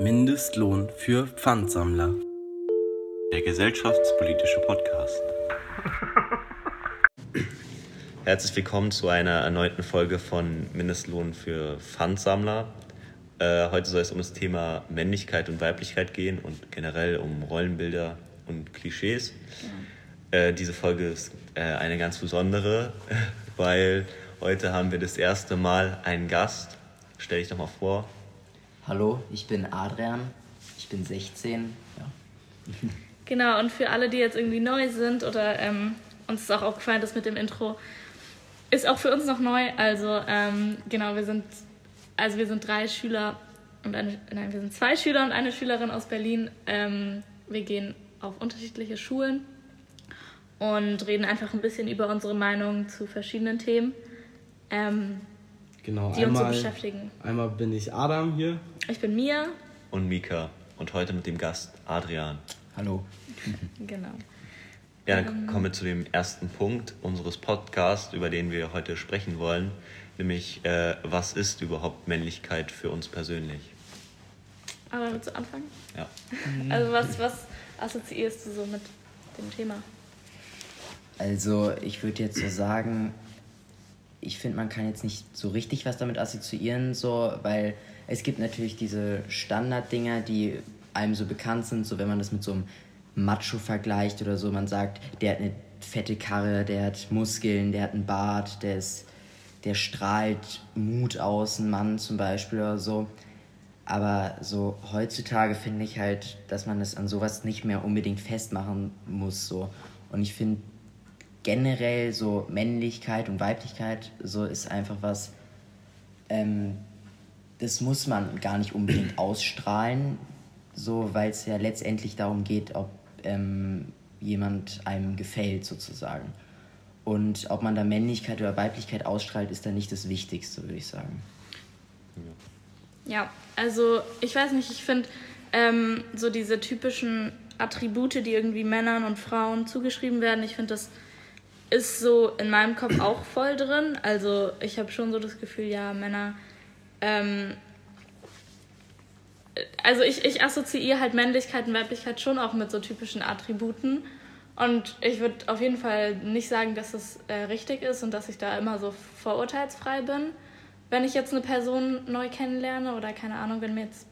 Mindestlohn für Pfandsammler. Der gesellschaftspolitische Podcast. Herzlich willkommen zu einer erneuten Folge von Mindestlohn für Pfandsammler. Äh, heute soll es um das Thema Männlichkeit und Weiblichkeit gehen und generell um Rollenbilder und Klischees. Äh, diese Folge ist äh, eine ganz besondere, weil heute haben wir das erste Mal einen Gast. Stell dich doch mal vor. Hallo, ich bin Adrian, ich bin 16. Ja. Genau, und für alle, die jetzt irgendwie neu sind oder ähm, uns ist auch aufgefallen, dass mit dem Intro ist auch für uns noch neu. Also ähm, genau, wir sind also wir sind drei Schüler und eine, nein, wir sind zwei Schüler und eine Schülerin aus Berlin. Ähm, wir gehen auf unterschiedliche Schulen und reden einfach ein bisschen über unsere Meinung zu verschiedenen Themen. Ähm, genau, die einmal, uns so beschäftigen. Einmal bin ich Adam hier. Ich bin Mia. Und Mika. Und heute mit dem Gast Adrian. Hallo. genau. Ja, dann ähm, kommen wir zu dem ersten Punkt unseres Podcasts, über den wir heute sprechen wollen, nämlich äh, was ist überhaupt Männlichkeit für uns persönlich? Aber willst du anfangen? Ja. Also was, was assoziierst du so mit dem Thema? Also ich würde jetzt so sagen, ich finde, man kann jetzt nicht so richtig was damit assoziieren, so, weil es gibt natürlich diese Standarddinger, die einem so bekannt sind, so wenn man das mit so einem Macho vergleicht oder so, man sagt, der hat eine fette Karre, der hat Muskeln, der hat einen Bart, der ist, der strahlt Mut aus, ein Mann zum Beispiel oder so. Aber so heutzutage finde ich halt, dass man es an sowas nicht mehr unbedingt festmachen muss. So. Und ich finde, generell so Männlichkeit und Weiblichkeit so ist einfach was, ähm, das muss man gar nicht unbedingt ausstrahlen, so weil es ja letztendlich darum geht, ob ähm, jemand einem gefällt sozusagen. Und ob man da Männlichkeit oder Weiblichkeit ausstrahlt, ist dann nicht das Wichtigste, würde ich sagen. Ja, also ich weiß nicht, ich finde ähm, so diese typischen Attribute, die irgendwie Männern und Frauen zugeschrieben werden, ich finde das ist so in meinem Kopf auch voll drin. Also ich habe schon so das Gefühl, ja, Männer. Ähm, also ich, ich assoziiere halt Männlichkeit und Weiblichkeit schon auch mit so typischen Attributen. Und ich würde auf jeden Fall nicht sagen, dass das äh, richtig ist und dass ich da immer so vorurteilsfrei bin, wenn ich jetzt eine Person neu kennenlerne oder keine Ahnung, wenn mir jetzt,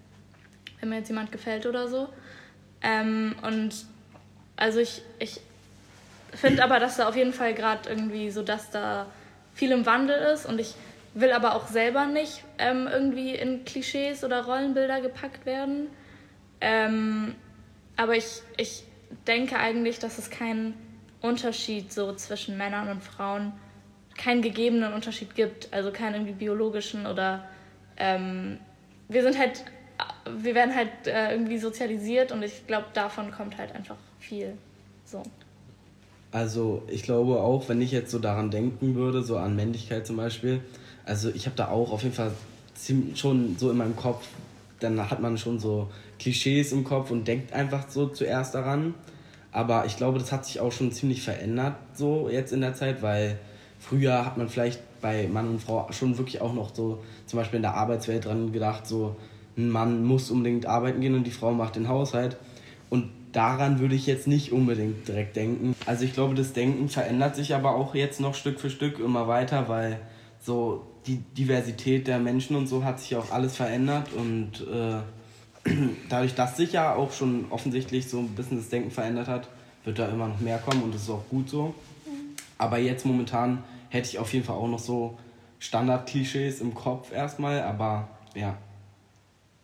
wenn mir jetzt jemand gefällt oder so. Ähm, und also ich, ich finde aber, dass da auf jeden Fall gerade irgendwie so, dass da viel im Wandel ist und ich will aber auch selber nicht ähm, irgendwie in Klischees oder Rollenbilder gepackt werden. Ähm, aber ich, ich denke eigentlich, dass es keinen Unterschied so zwischen Männern und Frauen, keinen gegebenen Unterschied gibt, also keinen irgendwie biologischen oder ähm, wir sind halt, wir werden halt äh, irgendwie sozialisiert und ich glaube, davon kommt halt einfach viel. So. Also ich glaube auch, wenn ich jetzt so daran denken würde, so an Männlichkeit zum Beispiel, also ich habe da auch auf jeden Fall schon so in meinem Kopf, dann hat man schon so Klischees im Kopf und denkt einfach so zuerst daran. Aber ich glaube, das hat sich auch schon ziemlich verändert so jetzt in der Zeit, weil früher hat man vielleicht bei Mann und Frau schon wirklich auch noch so zum Beispiel in der Arbeitswelt dran gedacht, so ein Mann muss unbedingt arbeiten gehen und die Frau macht den Haushalt. Und daran würde ich jetzt nicht unbedingt direkt denken. Also ich glaube, das Denken verändert sich aber auch jetzt noch Stück für Stück immer weiter, weil so die Diversität der Menschen und so hat sich auch alles verändert und äh, dadurch, dass sich ja auch schon offensichtlich so ein bisschen das Denken verändert hat, wird da immer noch mehr kommen und das ist auch gut so. Aber jetzt momentan hätte ich auf jeden Fall auch noch so Standard-Klischees im Kopf erstmal, aber ja,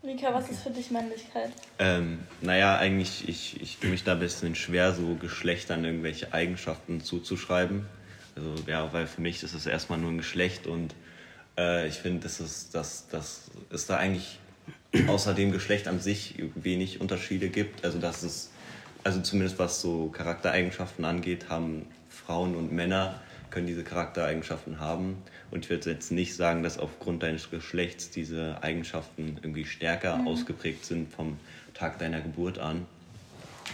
Mika, was ist für dich Männlichkeit? Ähm, naja, eigentlich, ich, ich tue mich da ein bisschen schwer, so Geschlechtern irgendwelche Eigenschaften zuzuschreiben. Also, ja, weil für mich ist es erstmal nur ein Geschlecht und äh, ich finde, dass es, dass, dass es da eigentlich außer dem Geschlecht an sich wenig Unterschiede gibt. Also, dass es, also zumindest was so Charaktereigenschaften angeht, haben Frauen und Männer können diese Charaktereigenschaften haben. Und ich würde jetzt nicht sagen, dass aufgrund deines Geschlechts diese Eigenschaften irgendwie stärker mhm. ausgeprägt sind vom Tag deiner Geburt an.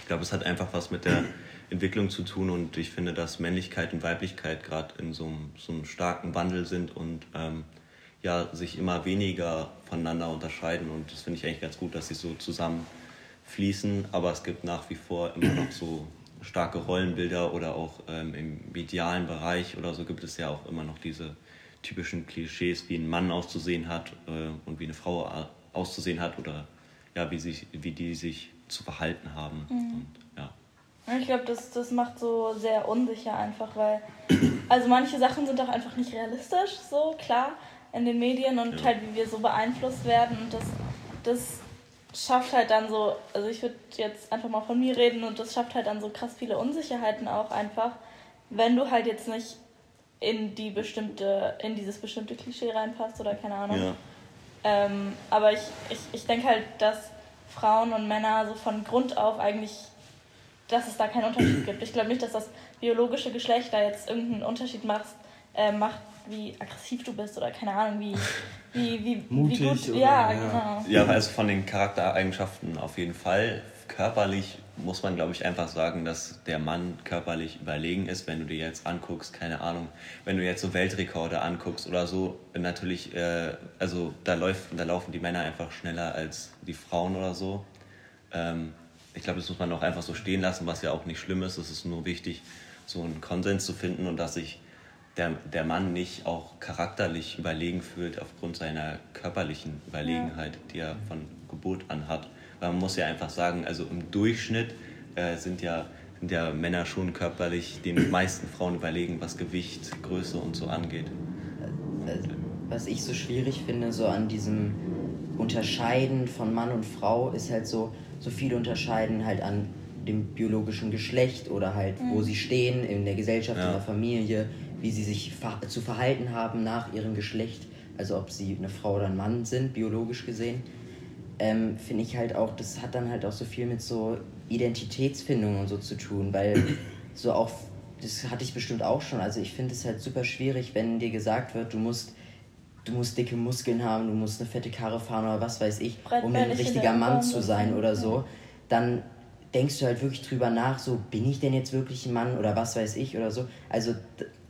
Ich glaube, es hat einfach was mit der Entwicklung zu tun und ich finde, dass Männlichkeit und Weiblichkeit gerade in so einem, so einem, starken Wandel sind und ähm, ja sich immer weniger voneinander unterscheiden und das finde ich eigentlich ganz gut, dass sie so zusammenfließen, aber es gibt nach wie vor immer noch so starke Rollenbilder oder auch ähm, im medialen Bereich oder so gibt es ja auch immer noch diese typischen Klischees, wie ein Mann auszusehen hat äh, und wie eine Frau auszusehen hat oder ja, wie, sich, wie die sich zu verhalten haben. Mhm. Und, ja. Ich glaube, das, das macht so sehr unsicher einfach, weil also manche Sachen sind auch einfach nicht realistisch, so klar, in den Medien und ja. halt wie wir so beeinflusst werden und das, das schafft halt dann so, also ich würde jetzt einfach mal von mir reden und das schafft halt dann so krass viele Unsicherheiten auch einfach, wenn du halt jetzt nicht in die bestimmte, in dieses bestimmte Klischee reinpasst oder keine Ahnung. Ja. Ähm, aber ich, ich, ich denke halt, dass Frauen und Männer so von Grund auf eigentlich dass es da keinen Unterschied gibt. Ich glaube nicht, dass das biologische Geschlecht da jetzt irgendeinen Unterschied macht, äh, macht wie aggressiv du bist oder keine Ahnung, wie, wie, wie, Mutig wie gut. Oder, ja, ja, genau. Ja, also von den Charaktereigenschaften auf jeden Fall. Körperlich muss man, glaube ich, einfach sagen, dass der Mann körperlich überlegen ist, wenn du dir jetzt anguckst, keine Ahnung, wenn du jetzt so Weltrekorde anguckst oder so, natürlich, äh, also da, läuft, da laufen die Männer einfach schneller als die Frauen oder so. Ähm, ich glaube, das muss man auch einfach so stehen lassen, was ja auch nicht schlimm ist. Es ist nur wichtig, so einen Konsens zu finden und dass sich der, der Mann nicht auch charakterlich überlegen fühlt aufgrund seiner körperlichen Überlegenheit, ja. die er von Geburt an hat. Weil man muss ja einfach sagen, also im Durchschnitt äh, sind, ja, sind ja Männer schon körperlich den meisten Frauen überlegen, was Gewicht, Größe und so angeht. Was ich so schwierig finde, so an diesem Unterscheiden von Mann und Frau, ist halt so, so viel unterscheiden halt an dem biologischen Geschlecht oder halt, mhm. wo sie stehen in der Gesellschaft, ja. in der Familie, wie sie sich zu verhalten haben nach ihrem Geschlecht, also ob sie eine Frau oder ein Mann sind, biologisch gesehen. Ähm, finde ich halt auch, das hat dann halt auch so viel mit so Identitätsfindung und so zu tun, weil so auch, das hatte ich bestimmt auch schon, also ich finde es halt super schwierig, wenn dir gesagt wird, du musst du musst dicke Muskeln haben, du musst eine fette Karre fahren oder was weiß ich, um ein richtiger Mann zu sein oder so, dann denkst du halt wirklich drüber nach, so bin ich denn jetzt wirklich ein Mann oder was weiß ich oder so. Also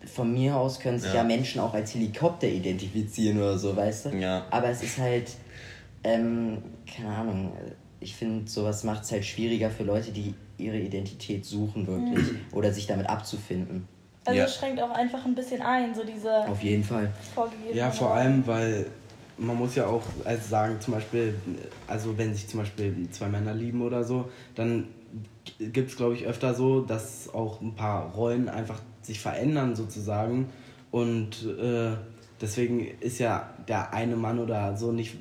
von mir aus können sich ja. ja Menschen auch als Helikopter identifizieren oder so, weißt du? Ja. Aber es ist halt, ähm, keine Ahnung, ich finde, sowas macht es halt schwieriger für Leute, die ihre Identität suchen wirklich mhm. oder sich damit abzufinden. Also ja. es schränkt auch einfach ein bisschen ein, so diese. Auf jeden Fall. Ja, vor allem, weil man muss ja auch also sagen, zum Beispiel, also wenn sich zum Beispiel zwei Männer lieben oder so, dann gibt es, glaube ich, öfter so, dass auch ein paar Rollen einfach sich verändern sozusagen. Und äh, deswegen ist ja der eine Mann oder so nicht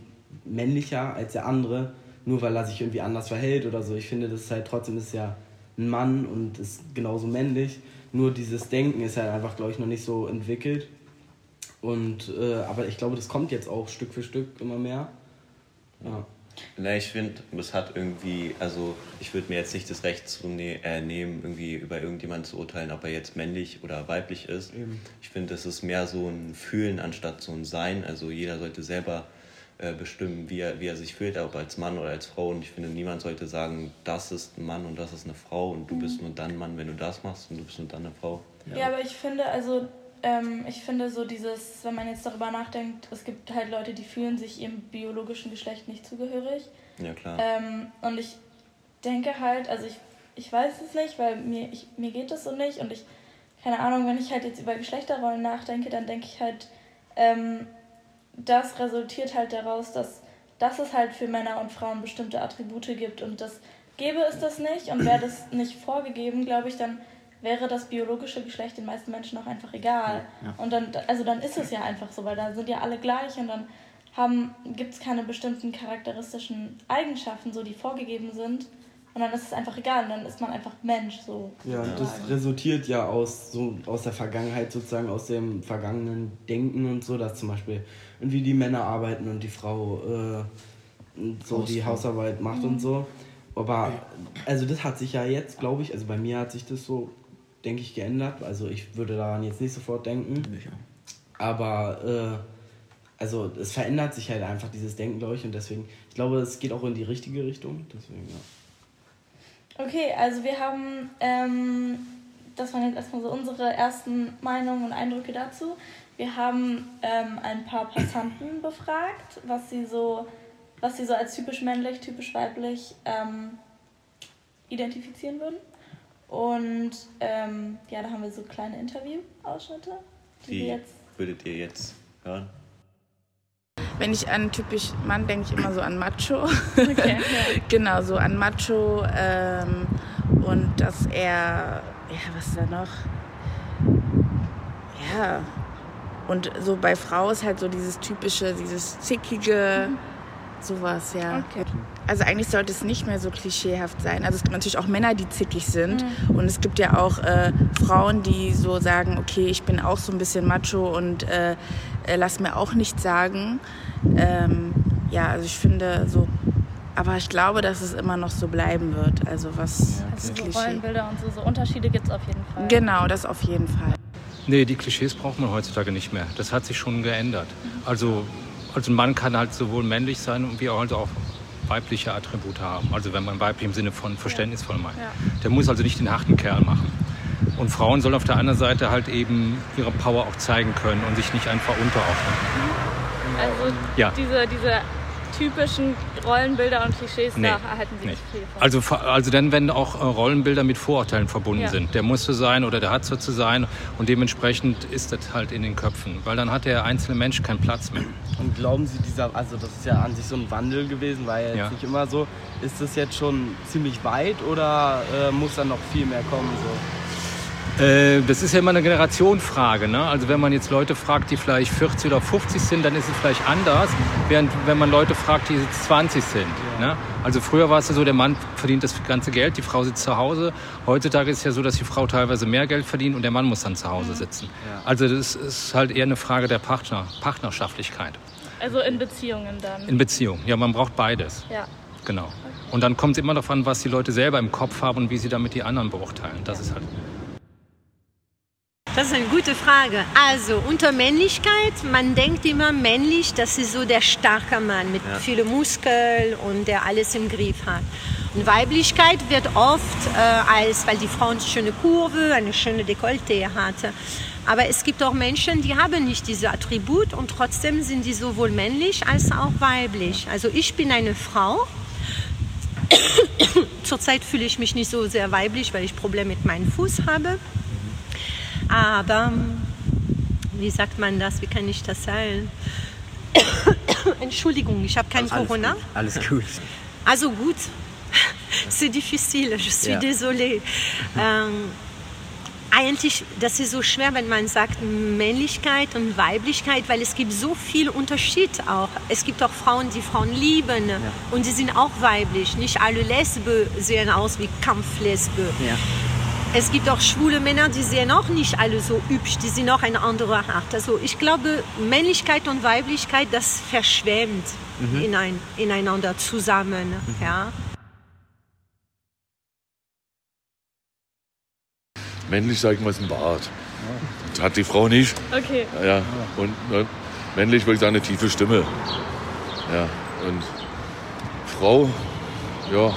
männlicher als der andere, nur weil er sich irgendwie anders verhält oder so. Ich finde, das ist halt trotzdem ist ja ein Mann und ist genauso männlich. Nur dieses Denken ist halt einfach, glaube ich, noch nicht so entwickelt. Und, äh, aber ich glaube, das kommt jetzt auch Stück für Stück immer mehr. Ja. Na, ich finde, das hat irgendwie, also ich würde mir jetzt nicht das Recht zu ne äh, nehmen, irgendwie über irgendjemanden zu urteilen, ob er jetzt männlich oder weiblich ist. Eben. Ich finde, das ist mehr so ein Fühlen anstatt so ein Sein. Also jeder sollte selber äh, bestimmen, wie er, wie er sich fühlt, ob als Mann oder als Frau. Und ich finde, niemand sollte sagen, das ist ein Mann und das ist eine Frau und du mhm. bist nur dann Mann, wenn du das machst und du bist nur dann eine Frau. Ja, ja aber ich finde, also ähm, ich finde so dieses, wenn man jetzt darüber nachdenkt, es gibt halt Leute, die fühlen sich ihrem biologischen Geschlecht nicht zugehörig. Ja, klar. Ähm, und ich denke halt, also ich, ich weiß es nicht, weil mir, ich, mir geht es so nicht und ich, keine Ahnung, wenn ich halt jetzt über Geschlechterrollen nachdenke, dann denke ich halt, ähm, das resultiert halt daraus, dass, dass es halt für Männer und Frauen bestimmte Attribute gibt und das gäbe es das nicht und wäre das nicht vorgegeben, glaube ich, dann wäre das biologische Geschlecht den meisten Menschen auch einfach egal. Ja, ja. Und dann, also dann ist es ja einfach so, weil da sind ja alle gleich und dann gibt es keine bestimmten charakteristischen Eigenschaften, so die vorgegeben sind. Und dann ist es einfach egal und dann ist man einfach Mensch. So ja, und das resultiert ja aus, so, aus der Vergangenheit, sozusagen aus dem vergangenen Denken und so, dass zum Beispiel irgendwie die Männer arbeiten und die Frau äh, so die Hausarbeit macht mhm. und so. Aber also das hat sich ja jetzt, glaube ich, also bei mir hat sich das so, denke ich, geändert. Also ich würde daran jetzt nicht sofort denken. Aber äh, also es verändert sich halt einfach dieses Denken, glaube ich, und deswegen, ich glaube, es geht auch in die richtige Richtung. Deswegen, ja. Okay, also wir haben ähm, das waren jetzt erstmal so unsere ersten Meinungen und Eindrücke dazu. Wir haben ähm, ein paar Passanten befragt, was sie so, was sie so als typisch männlich, typisch weiblich ähm, identifizieren würden. Und ähm, ja, da haben wir so kleine Interview-Ausschnitte, die, Die wir jetzt. würdet ihr jetzt hören? Wenn ich an typisch Mann denke ich immer so an Macho. Okay, genau, so an Macho. Ähm, und dass er, ja, was ist da noch? Ja. Und so bei Frau ist halt so dieses typische, dieses zickige, sowas, ja. Okay. Also eigentlich sollte es nicht mehr so klischeehaft sein. Also es gibt natürlich auch Männer, die zickig sind. Und es gibt ja auch äh, Frauen, die so sagen, okay, ich bin auch so ein bisschen macho und äh, äh, lass mir auch nichts sagen. Ähm, ja, also ich finde so, aber ich glaube, dass es immer noch so bleiben wird. Also was Also das so Klischee. Rollenbilder und so, so Unterschiede gibt es auf jeden Fall. Genau, das auf jeden Fall. Nee, die Klischees braucht man heutzutage nicht mehr. Das hat sich schon geändert. Also, also ein Mann kann halt sowohl männlich sein wie auch, also auch weibliche Attribute haben. Also wenn man weiblich im Sinne von verständnisvoll meint. Ja. Der muss also nicht den harten Kerl machen. Und Frauen sollen auf der anderen Seite halt eben ihre Power auch zeigen können und sich nicht einfach unterordnen. Also Ja. diese, diese typischen Rollenbilder und Klischees, Nee, da erhalten sie nee. nicht viel von. Also, also dann, wenn auch äh, Rollenbilder mit Vorurteilen verbunden Ja. sind. Der muss so sein oder der hat so zu sein und dementsprechend ist das halt in den Köpfen. Weil dann hat der einzelne Mensch keinen Platz mehr. Und glauben Sie, dieser, also das ist ja an sich so ein Wandel gewesen, war ja jetzt Ja. nicht immer so. Ist das jetzt schon ziemlich weit oder äh, muss da noch viel mehr kommen? So? Äh, das ist ja immer eine Generationenfrage. Ne? Also wenn man jetzt Leute fragt, die vielleicht 40 oder 50 sind, dann ist es vielleicht anders, während wenn man Leute fragt, die jetzt 20 sind. Ne? Also früher war es ja so, der Mann verdient das ganze Geld, die Frau sitzt zu Hause. Heutzutage ist es ja so, dass die Frau teilweise mehr Geld verdient und der Mann muss dann zu Hause sitzen. Ja. Also das ist halt eher eine Frage der Partner, Partnerschaftlichkeit Also in Beziehungen dann. in Beziehung. Ja, man braucht beides. ja. Genau. Und dann kommt es immer darauf an, was die Leute selber im Kopf haben und wie sie damit die anderen beurteilen. Das ist halt Das ist eine gute Frage. Also unter Männlichkeit, man denkt immer männlich, das ist so der starke Mann mit Ja. vielen Muskeln und der alles im Griff hat. Und Weiblichkeit wird oft äh, als, weil die Frau eine schöne Kurve, eine schöne Dekolleté hatte. Aber es gibt auch Menschen, die haben nicht diese Attribut und trotzdem sind die sowohl männlich als auch weiblich. Also ich bin eine Frau. Zurzeit fühle ich mich nicht so sehr weiblich, weil ich Probleme mit meinem Fuß habe. Aber wie sagt man das? Wie kann ich das sagen? Entschuldigung, ich habe kein Alles Corona. gut. Alles gut. Also gut, c'est difficile, je suis Ja. désolée. Ähm, eigentlich, das ist so schwer, wenn man sagt Männlichkeit und Weiblichkeit, weil es gibt so viel Unterschied auch. Es gibt auch Frauen, die Frauen lieben und die sind auch weiblich. Nicht alle Lesben sehen aus wie Kampflesbe. Ja. Es gibt auch schwule Männer, die sehen auch nicht alle so hübsch, die sind auch eine andere Art. Also ich glaube, Männlichkeit und Weiblichkeit, das verschwemmt inein, ineinander zusammen. Ja. Männlich, sag ich mal, ist ein Bart. Das hat die Frau nicht. Okay. Ja, und ne, männlich würde ich sagen, eine tiefe Stimme. Ja, und Frau, ja, ja,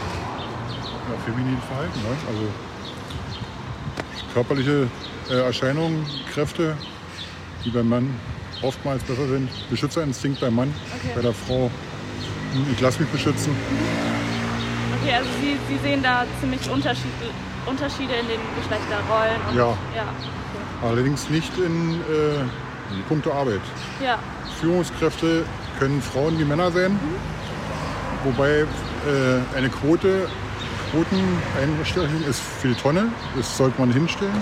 feminin Verhalten. Ne? Also körperliche äh, Erscheinungen, Kräfte, die beim Mann oftmals besser sind. Beschützerinstinkt beim Mann, bei der Frau, hm, ich lasse mich beschützen. Okay, also Sie, Sie sehen da ziemlich Unterschied, Unterschiede in den Geschlechterrollen. Und, Ja. Ja. Allerdings nicht in äh, puncto Arbeit. ja. Führungskräfte können Frauen wie Männer sein, wobei äh, eine Quote, Quoteneinstellung ist für die Tonne, das sollte man hinstellen.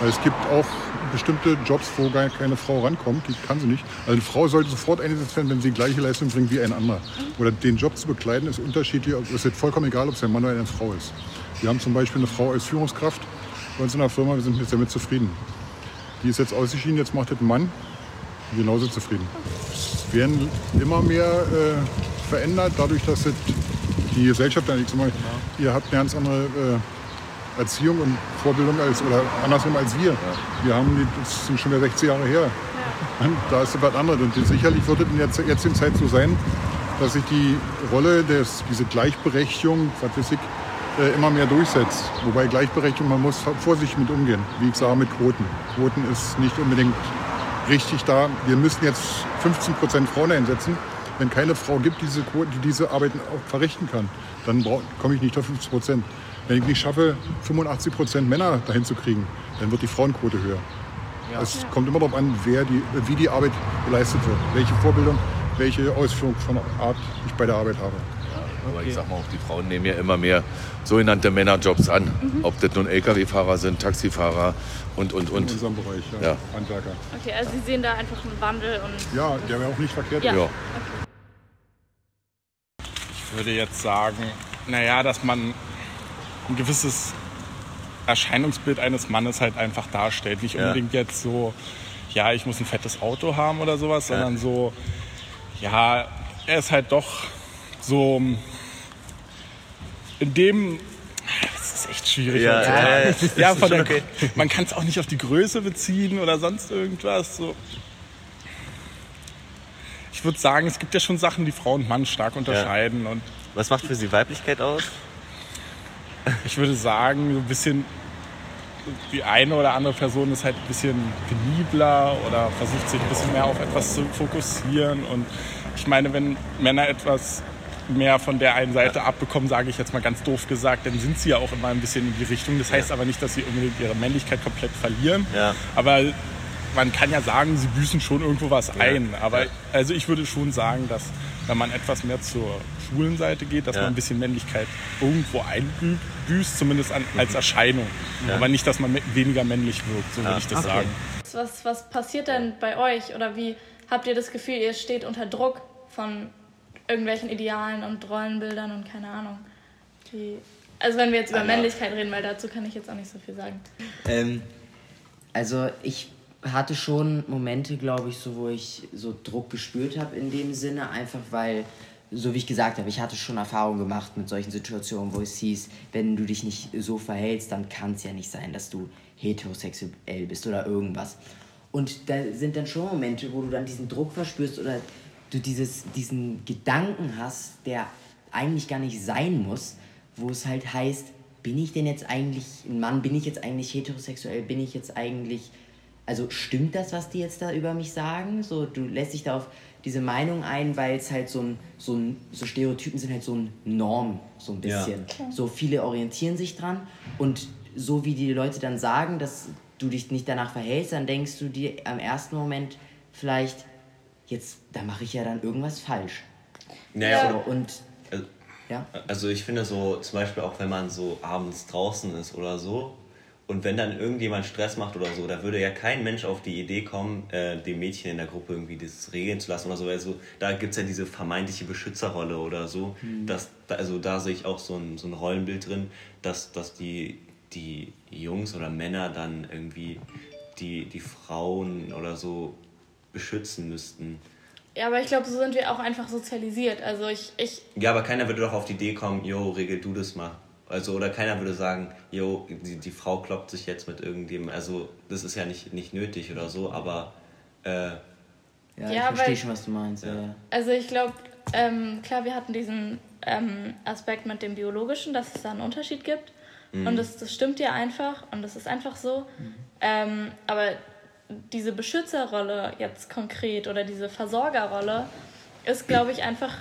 Weil es gibt auch bestimmte Jobs, wo gar keine Frau rankommt, die kann sie nicht. Also eine Frau sollte sofort eingesetzt werden, wenn sie die gleiche Leistung bringt wie ein anderer. Oder den Job zu bekleiden ist unterschiedlich, es ist vollkommen egal, ob es ein Mann oder eine Frau ist. Wir haben zum Beispiel eine Frau als Führungskraft bei uns in der Firma, wir sind jetzt damit zufrieden. Die ist jetzt ausgeschieden, jetzt macht das ein Mann, genauso zufrieden. Es werden immer mehr äh, verändert, dadurch, dass es die Gesellschaft, sag mal, ihr habt eine ganz andere äh, Erziehung und Vorbildung als, oder andersrum als wir. Wir haben, die, das sind schon wieder 60 Jahre her. Und Da ist was anderes. Und sicherlich wird es in der jetzigen Zeit so sein, dass sich die Rolle, des, diese Gleichberechtigung, was weiß ich, äh, immer mehr durchsetzt. Wobei Gleichberechtigung, man muss vorsichtig mit umgehen. Wie ich sage, mit Quoten. Quoten ist nicht unbedingt richtig da. Wir müssen jetzt 15 Prozent Frauen einsetzen. Wenn keine Frau gibt, diese Quote, die diese Arbeit auch verrichten kann, dann komme ich nicht auf 50 Prozent. Wenn ich nicht schaffe, 85 Prozent Männer dahin zu kriegen, dann wird die Frauenquote höher. Ja. Es kommt immer darauf an, wer die, wie die Arbeit geleistet wird, welche Vorbildung, welche Ausführung von Art ich bei der Arbeit habe. Aber okay. ich sag mal, auch die Frauen nehmen ja immer mehr sogenannte Männerjobs an. Mhm. Ob das nun Lkw-Fahrer sind, Taxifahrer und, und, und. In unserem Bereich, ja. ja. Handwerker. Okay, also Sie sehen da einfach einen Wandel und. Ja, der wäre auch nicht verkehrt. Ja. ja. Okay. Ich würde jetzt sagen, naja, dass man ein gewisses Erscheinungsbild eines Mannes halt einfach darstellt. Nicht unbedingt ja. jetzt so, ja, ich muss ein fettes Auto haben oder sowas, ja. sondern so, ja, er ist halt doch so in dem das ist echt schwierig. Ja, ja, ja, ja von der, okay. Man kann es auch nicht auf die Größe beziehen oder sonst irgendwas. So. Ich würde sagen, es gibt ja schon Sachen, die Frau und Mann stark unterscheiden. Und Was macht für Sie Weiblichkeit aus? Ich würde sagen, so ein bisschen die eine oder andere Person ist halt ein bisschen penibler oder versucht sich ein bisschen mehr auf etwas zu fokussieren. Und ich meine, wenn Männer etwas mehr von der einen Seite abbekommen, sage ich jetzt mal ganz doof gesagt, dann sind sie ja auch immer ein bisschen in die Richtung. Das heißt aber nicht, dass sie unbedingt ihre Männlichkeit komplett verlieren. Ja. Aber man kann ja sagen, sie büßen schon irgendwo was ein. Aber also ich würde schon sagen, dass wenn man etwas mehr zur schwulen Seite geht, dass ja. man ein bisschen Männlichkeit irgendwo einbüßt, zumindest an, als Erscheinung. Ja. Aber nicht, dass man weniger männlich wirkt, so würde ich das okay. sagen. Was, was passiert denn bei euch oder wie habt ihr das Gefühl, ihr steht unter Druck von irgendwelchen Idealen und Rollenbildern und keine Ahnung? Die, also wenn wir jetzt über also, Männlichkeit reden, weil dazu kann ich jetzt auch nicht so viel sagen. Ähm, also ich hatte schon Momente, glaube ich, so, wo ich so Druck gespürt habe in dem Sinne, einfach weil, so wie ich gesagt habe, ich hatte schon Erfahrungen gemacht mit solchen Situationen, wo es hieß, wenn du dich nicht so verhältst, dann kann es ja nicht sein, dass du heterosexuell bist oder irgendwas. Und da sind dann schon Momente, wo du dann diesen Druck verspürst oder du dieses, diesen Gedanken hast, der eigentlich gar nicht sein muss, wo es halt heißt, bin ich denn jetzt eigentlich ein Mann, bin ich jetzt eigentlich heterosexuell, bin ich jetzt eigentlich also stimmt das, was die jetzt da über mich sagen? So, du lässt dich da auf diese Meinung ein, weil es halt so ein, so ein, so Stereotypen sind halt so ein Norm, so ein bisschen. Ja. So viele orientieren sich dran und so wie die Leute dann sagen, dass du dich nicht danach verhältst, dann denkst du dir am ersten Moment vielleicht, jetzt, da mache ich ja dann irgendwas falsch. Naja, so, und also, ja? also ich finde so, zum Beispiel auch wenn man so abends draußen ist oder so, und wenn dann irgendjemand Stress macht oder so, da würde ja kein Mensch auf die Idee kommen, äh, dem Mädchen in der Gruppe irgendwie das regeln zu lassen oder so. Also da gibt es ja diese vermeintliche Beschützerrolle oder so. Mhm. Dass, also da sehe ich auch so ein, so ein Rollenbild drin, dass, dass die, die Jungs oder Männer dann irgendwie die, die Frauen oder so beschützen müssten. Ja, aber ich glaube, so sind wir auch einfach sozialisiert. Also ich, ich. Ja, aber keiner würde doch auf die Idee kommen, jo, regel du das mal. Also, oder keiner würde sagen, jo, die, die Frau kloppt sich jetzt mit irgendjemandem. Also, das ist ja nicht, nicht nötig oder so, aber. Äh, ja, ja, ich verstehe schon, was du meinst. Ja. Ja. Also, ich glaube, ähm, klar, wir hatten diesen ähm, Aspekt mit dem Biologischen, dass es da einen Unterschied gibt. Mhm. Und das, das stimmt ja einfach und das ist einfach so. Mhm. Ähm, aber diese Beschützerrolle jetzt konkret oder diese Versorgerrolle ist, glaube ich, einfach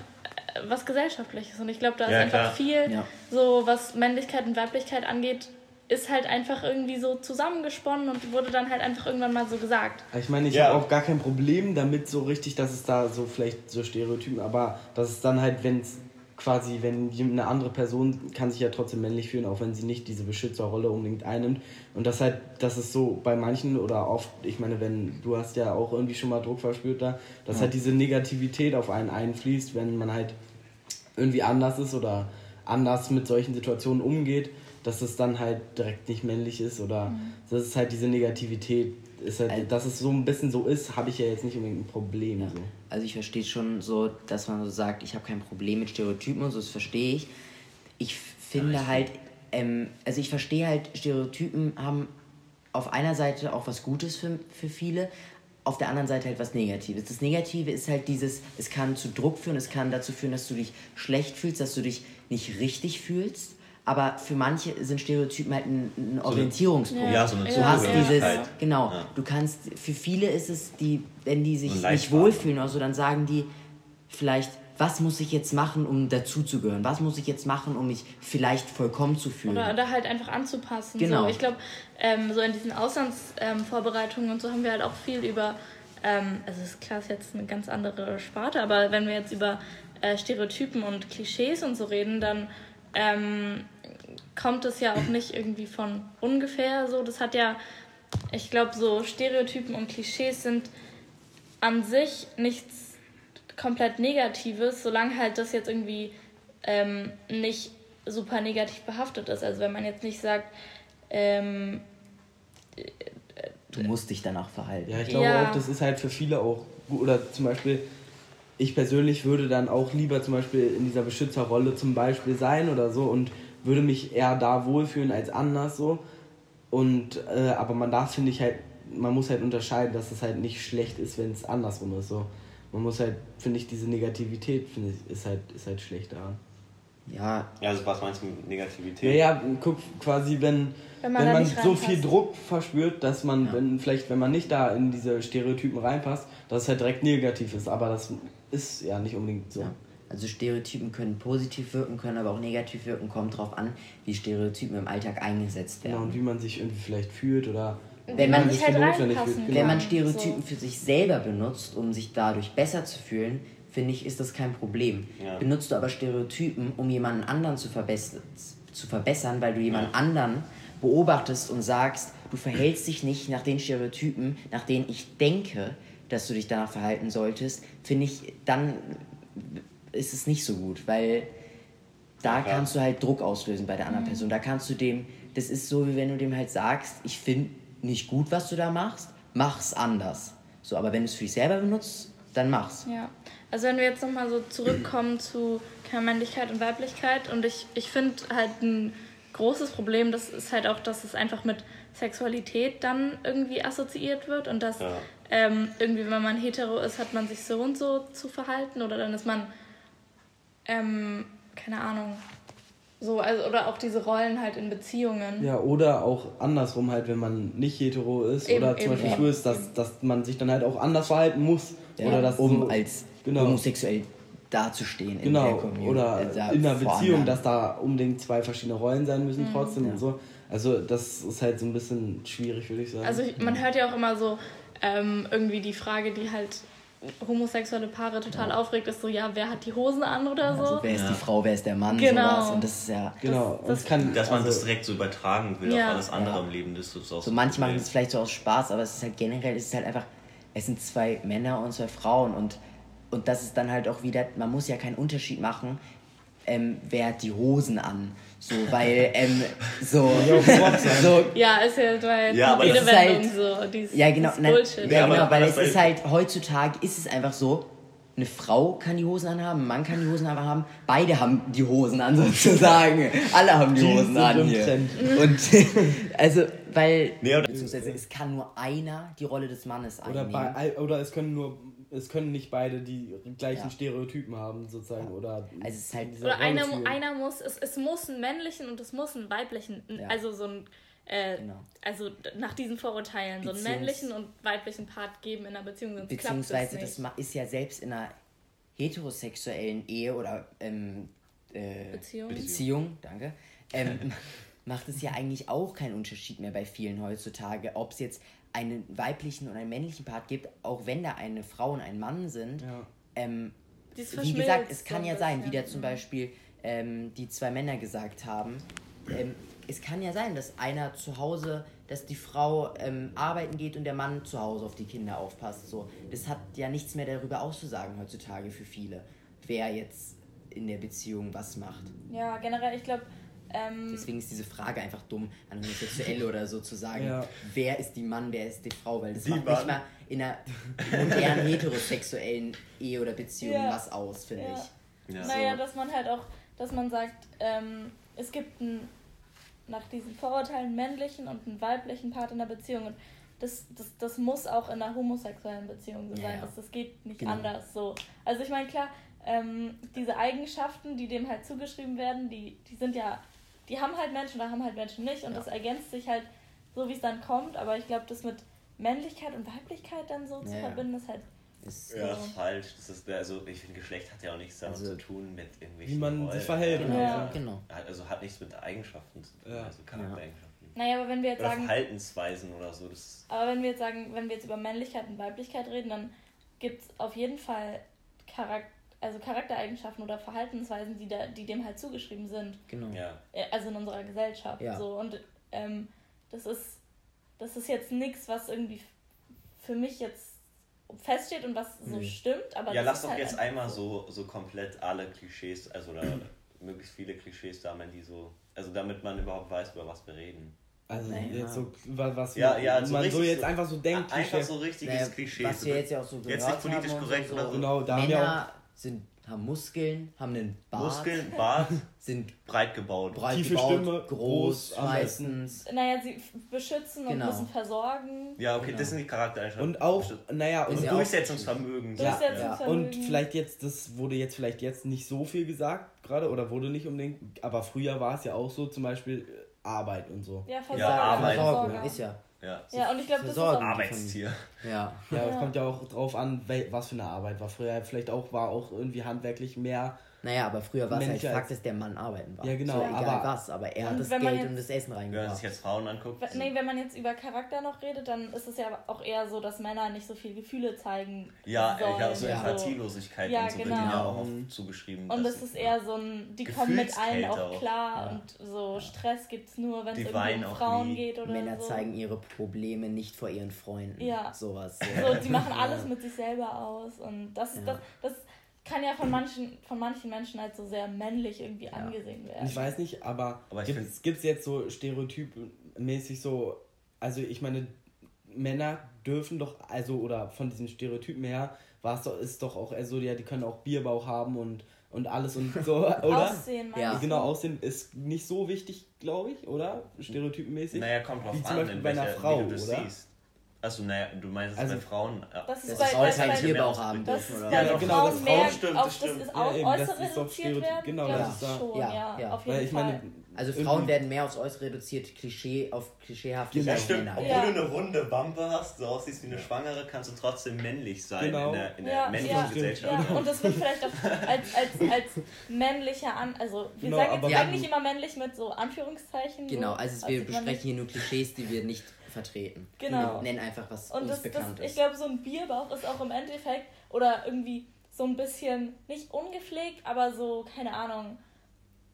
was Gesellschaftliches. Und ich glaube, da ist ja, einfach klar. viel, ja. so was Männlichkeit und Weiblichkeit angeht, ist halt einfach irgendwie so zusammengesponnen und wurde dann halt einfach irgendwann mal so gesagt. Ich meine, ich ja. habe auch gar kein Problem damit so richtig, dass es da so vielleicht so Stereotypen, aber dass es dann halt, wenn es quasi, wenn eine andere Person kann sich ja trotzdem männlich fühlen, auch wenn sie nicht diese Beschützerrolle unbedingt einnimmt. Und das halt, das ist so bei manchen oder oft, ich meine, wenn du hast ja auch irgendwie schon mal Druck verspürt da, dass ja. halt diese Negativität auf einen einfließt, wenn man halt irgendwie anders ist oder anders mit solchen Situationen umgeht, dass es dann halt direkt nicht männlich ist oder mhm. das ist halt diese Negativität. Ist halt, also, dass es so ein bisschen so ist, habe ich ja jetzt nicht unbedingt ein Problem. Ja. So. Also ich verstehe schon so, dass man so sagt, ich habe kein Problem mit Stereotypen und so, das verstehe ich. Ich finde ja, ich halt, ähm, also ich verstehe halt, Stereotypen haben auf einer Seite auch was Gutes für, für viele, auf der anderen Seite halt was Negatives. Das Negative ist halt dieses, es kann zu Druck führen, es kann dazu führen, dass du dich schlecht fühlst, dass du dich nicht richtig fühlst. aber für manche sind Stereotypen halt ein, ein Orientierungspunkt. Ja, so eine Du hast dieses, genau, Ja. du kannst, für viele ist es, die, wenn die sich nicht wohlfühlen oder so, dann sagen die vielleicht, was muss ich jetzt machen, um dazuzugehören? Was muss ich jetzt machen, um mich vielleicht vollkommen zu fühlen? Oder, oder halt einfach anzupassen. Genau. So. Ich glaube, ähm, so in diesen Auslandsvorbereitungen ähm, und so haben wir halt auch viel über, ähm, also ist klar, ist jetzt eine ganz andere Sparte, aber wenn wir jetzt über äh, Stereotypen und Klischees und so reden, dann ähm, kommt es ja auch nicht irgendwie von ungefähr so. Das hat ja, ich glaube, so Stereotypen und Klischees sind an sich nichts komplett Negatives, solange halt das jetzt irgendwie ähm, nicht super negativ behaftet ist. Also wenn man jetzt nicht sagt, ähm, Du musst dich danach verhalten. Ja, ich glaube Ja. auch, das ist halt für viele auch gut. Oder zum Beispiel, ich persönlich würde dann auch lieber zum Beispiel in dieser Beschützerrolle zum Beispiel sein oder so und würde mich eher da wohlfühlen als anders so. Und, äh, aber man darf, finde ich halt, man muss halt unterscheiden, dass es halt nicht schlecht ist, wenn es andersrum ist. So. Man muss halt, finde ich, diese Negativität, finde ich, ist halt, ist halt schlecht daran. Ja, Ja, also was meinst du mit Negativität? Ja, ja, guck, quasi, wenn, Wenn wenn man man, da nicht so reinpasst. viel Druck verspürt, dass man, wenn, vielleicht, wenn man nicht da in diese Stereotypen reinpasst, dass es halt direkt negativ ist. Aber das ist ja nicht unbedingt so. Ja. Also Stereotypen können positiv wirken, können aber auch negativ wirken. Kommt drauf an, wie Stereotypen im Alltag eingesetzt Genau, werden. und wie man sich irgendwie vielleicht fühlt oder Wenn man halt kann. Wenn man So. Stereotypen für sich selber benutzt, um sich dadurch besser zu fühlen, finde ich, ist das kein Problem. Ja. Benutzt du aber Stereotypen, um jemanden anderen zu, verbess zu verbessern, weil du jemanden anderen beobachtest und sagst, du verhältst dich nicht nach den Stereotypen, nach denen ich denke, dass du dich danach verhalten solltest, finde ich, dann ist es nicht so gut, weil da klar. kannst du halt Druck auslösen bei der anderen Person. Da kannst du dem, das ist so, wie wenn du dem halt sagst, ich finde nicht gut, was du da machst, mach's anders. So, aber wenn du es für dich selber benutzt, dann mach's. Ja, also wenn wir jetzt nochmal so zurückkommen zu Männlichkeit und Weiblichkeit und ich, ich finde halt ein großes Problem, das ist halt auch, dass es einfach mit Sexualität dann irgendwie assoziiert wird und dass Ja. ähm, irgendwie, wenn man hetero ist, hat man sich so und so zu verhalten oder dann ist man, ähm, keine Ahnung, so, also, oder auch diese Rollen halt in Beziehungen. Ja, oder auch andersrum halt, wenn man nicht hetero ist Eben, oder zum eben, Beispiel ja. schwul ist, dass, dass man sich dann halt auch anders verhalten muss. Ja, oder dass um so, als genau, homosexuell dazustehen in der genau, Community. oder äh, da in einer Beziehung, dass da unbedingt zwei verschiedene Rollen sein müssen Mhm. trotzdem Ja. und so. Also das ist halt so ein bisschen schwierig, würde ich sagen. Also ich, man hört ja auch immer so ähm, irgendwie die Frage, die halt homosexuelle Paare total aufregt, ist so, ja, wer hat die Hosen an oder so? also wer ist Ja. die Frau, wer ist der Mann, Genau. sowas. Und das ist ja... genau, das- und es kann, Dass man also, das direkt so übertragen will Ja. auf alles andere Ja. im Leben, das ist auch So ein manche machen das vielleicht so aus Spaß, aber es ist halt generell, es ist halt einfach, es sind zwei Männer und zwei Frauen und, und das ist dann halt auch wieder, man muss ja keinen Unterschied machen, ähm, wer hat die Hosen an, so, weil, ähm, so, so, Ja, ist ja weil Ja, aber die das ist Redewendung halt- so, die ist, ja genau, nein, Bullshit. ja, genau, weil es ist halt, heutzutage ist es einfach so, eine Frau kann die Hosen anhaben, ein Mann kann die Hosen anhaben, beide haben die Hosen an sozusagen, alle haben die Jeans Hosen an hier. Trend. Und, also, weil, Nee, oder- beziehungsweise es kann nur einer die Rolle des Mannes oder, einnehmen. bei, oder es können nur, es können nicht beide die gleichen Ja. Stereotypen haben, sozusagen, oder Also es ist halt- diese Oder einer, einer muss, es, es muss einen männlichen und es muss einen weiblichen, Ja. also so ein, äh, Genau. also nach diesen Vorurteilen, so einen Beziehungs- männlichen und weiblichen Part geben in einer Beziehung, sonst Beziehungsweise das ist ja selbst in einer heterosexuellen Ehe oder ähm, äh, Beziehung. Beziehung, danke, ähm, macht es ja eigentlich auch keinen Unterschied mehr bei vielen heutzutage, ob es jetzt einen weiblichen oder einen männlichen Part gibt, auch wenn da eine Frau und ein Mann sind. Ja. Ähm, wie gesagt, es kann ja ein sein, wie da zum Beispiel ähm, die zwei Männer gesagt haben. Ähm, es kann ja sein, dass einer zu Hause, dass die Frau ähm, arbeiten geht und der Mann zu Hause auf die Kinder aufpasst. So, das hat ja nichts mehr darüber auszusagen heutzutage für viele, wer jetzt in der Beziehung was macht. Ja, generell, ich glaube, ähm, Deswegen ist diese Frage einfach dumm, an Homosexuelle oder so zu sagen, Ja. wer ist die Mann, wer ist die Frau, weil das Die macht Mann. nicht mal in einer modernen heterosexuellen Ehe oder Beziehung Ja. was aus, finde Ja. ich. Ja. Naja, dass man halt auch, dass man sagt, ähm, es gibt einen, nach diesen Vorurteilen männlichen und einen weiblichen Part in der Beziehung. Und das, das, das muss auch in einer homosexuellen Beziehung so Ja, sein. Das, das geht nicht Genau. anders so. Also ich meine, klar, ähm, diese Eigenschaften, die dem halt zugeschrieben werden, die, die sind ja die haben halt Menschen, da haben halt Menschen nicht und Ja. das ergänzt sich halt so, wie es dann kommt. Aber ich glaube, das mit Männlichkeit und Weiblichkeit dann so zu Ja, ja. verbinden, ist halt Ist, Ja, ist falsch. Das ist, also ich finde, Geschlecht hat ja auch nichts damit Also, zu tun mit irgendwelchen. wie man sich Rollen. verhält. Genau, Ja. genau. Also hat nichts mit Eigenschaften zu tun, Ja. also Charaktereigenschaften. Naja, aber wenn wir jetzt Oder sagen, Verhaltensweisen oder so. Das, aber wenn wir jetzt sagen, wenn wir jetzt über Männlichkeit und Weiblichkeit reden, dann gibt es auf jeden Fall Charak also Charaktereigenschaften oder Verhaltensweisen, die, da, die dem halt zugeschrieben sind. Genau. ja. Äh, Also in unserer Gesellschaft. Ja. So. Und ähm, das ist das ist jetzt nichts, was irgendwie für mich jetzt feststeht und was so Nee. stimmt. Aber ja, das lass ist doch halt jetzt einmal so, so komplett alle Klischees, also oder möglichst viele Klischees sammeln, die so, also damit man überhaupt weiß, über was wir reden. Also Naja. jetzt so, wa- was Ja, ja, so man so richtig jetzt so- einfach so denkt. Einfach Klischee. so richtiges Naja, Klischee. was wir jetzt ja auch so Jetzt nicht politisch korrekt so, oder so. Genau, da haben wir Männer sind, haben Muskeln, haben einen Bart, Muskeln, Bart, sind breit gebaut. breit Tiefe gebaut, Stimme, groß, groß, meistens. Naja, sie f- beschützen und Genau. müssen versorgen. Ja, okay, Genau. das sind die Charaktereigenschaften. Und auch, naja, und ja Und Durchsetzungsvermögen. Ja, Durchsetzungsvermögen. Und vielleicht jetzt, das wurde jetzt vielleicht jetzt nicht so viel gesagt gerade oder wurde nicht unbedingt, aber früher war es ja auch so, zum Beispiel äh, Arbeit und so. Ja, Versorger. Ja, Arbeit. Versorgung, ist ja. Ja. Ja, und ich glaube, das ist auch, Arbeitstier. Ja. Ja, es kommt ja auch drauf an, was für eine Arbeit war. Früher vielleicht auch, war auch irgendwie handwerklich mehr. Naja, aber früher war es halt Fakt, dass der Mann arbeiten war. Ja, genau, So, egal aber- was, aber er hat das Geld jetzt- und das Essen Wenn man reingebracht. sich jetzt Frauen anguckt, Nee, wenn man jetzt über Charakter noch redet, dann ist es ja auch eher so, dass Männer nicht so viel Gefühle zeigen ja, sollen. ich glaube, so Ja. Empathielosigkeit Ja, und so wird genau. ihnen ja auch oft zugeschrieben. Und das ist eher so ein, die kommen mit allen auch klar Ja. und so Stress gibt's nur, wenn es um auch Frauen nie. geht oder Männer so. zeigen ihre Probleme nicht vor ihren Freunden. Ja. Sowas. So, die machen alles mit sich selber aus und das ist Ja. das, das kann ja von manchen, von manchen Menschen als so sehr männlich irgendwie angesehen werden. Ich weiß nicht, aber, Aber gibt es jetzt so stereotypmäßig so, also ich meine, Männer dürfen doch, also oder von diesen Stereotypen her, war es doch, ist doch auch eher so, ja, die können auch Bierbauch haben und, und alles und so, oder? Aussehen, Ja. du? Genau, Aussehen ist nicht so wichtig, glaube ich, oder? Stereotypenmäßig. Naja, kommt drauf Wie zum an, Beispiel in bei einer welcher, Frau, wie du das oder? siehst. Also, naja, du meinst es Also- bei Frauen. Ja. Das ist Das bei, ist bei, heute bei, halt haben das dürfen, oder? Ja, doch, genau, Frauen das mehr Frauen stimmt, auf das das stimmt. ist auch Ja, eben, das äußere ist doch reduziert werden. genau, das ist- schon, ja, ja, ja. auf jeden Weil ich Fall. meine, Also irgendwie- Frauen werden mehr aufs Äußere reduziert, Klischee auf klischeehafte Genau. Ja, stimmt. Männer. Obwohl Ja. du eine runde Wampe hast, so aussiehst wie eine Schwangere, kannst du trotzdem männlich sein Genau. in der, in der ja, männlichen ja, Gesellschaft. ja, und das wird vielleicht auch als, als, als männlicher an, also wir Genau, sagen jetzt eigentlich immer männlich mit so Anführungszeichen. Genau, so, also als wir besprechen hier nur Klischees, die wir nicht vertreten. Genau. Nennen einfach, was Und uns das, das, bekannt ich ist. glaube, so ein Bierbauch ist auch im Endeffekt oder irgendwie so ein bisschen nicht ungepflegt, aber so, keine Ahnung,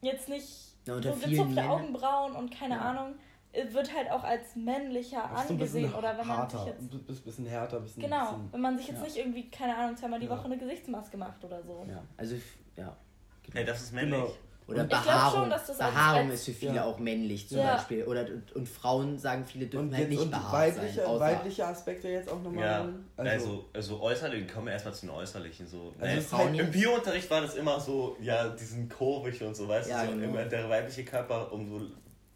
jetzt nicht Na, so vielen gezupfte Männern- Augenbrauen und keine Ja. Ahnung, äh, wird halt auch als männlicher Auch so angesehen. Oder wenn man harter, sich jetzt. ein bisschen- bisschen härter, bisschen, Genau, bisschen wenn man sich jetzt Ja. nicht irgendwie, keine Ahnung, zweimal die Ja. Woche eine Gesichtsmaske macht oder so. Ja, also, ja. Hey, das ist männlich. Genau. Oder Behaarung. schon, dass das Behaarung als- ist für viele Ja. auch männlich zum Ja. Beispiel. Oder, und, und Frauen sagen viele dürfen Und, halt nicht und behaart weibliche, sein. Weibliche Aspekte jetzt auch nochmal. Ja, also, also äußerlich, kommen wir erstmal zu den äußerlichen. So. Also ist halt- Im Biounterricht war das immer so, ja, diesen kurvig und so, weißt Ja, du, so, genau. immer der weibliche Körper, umso,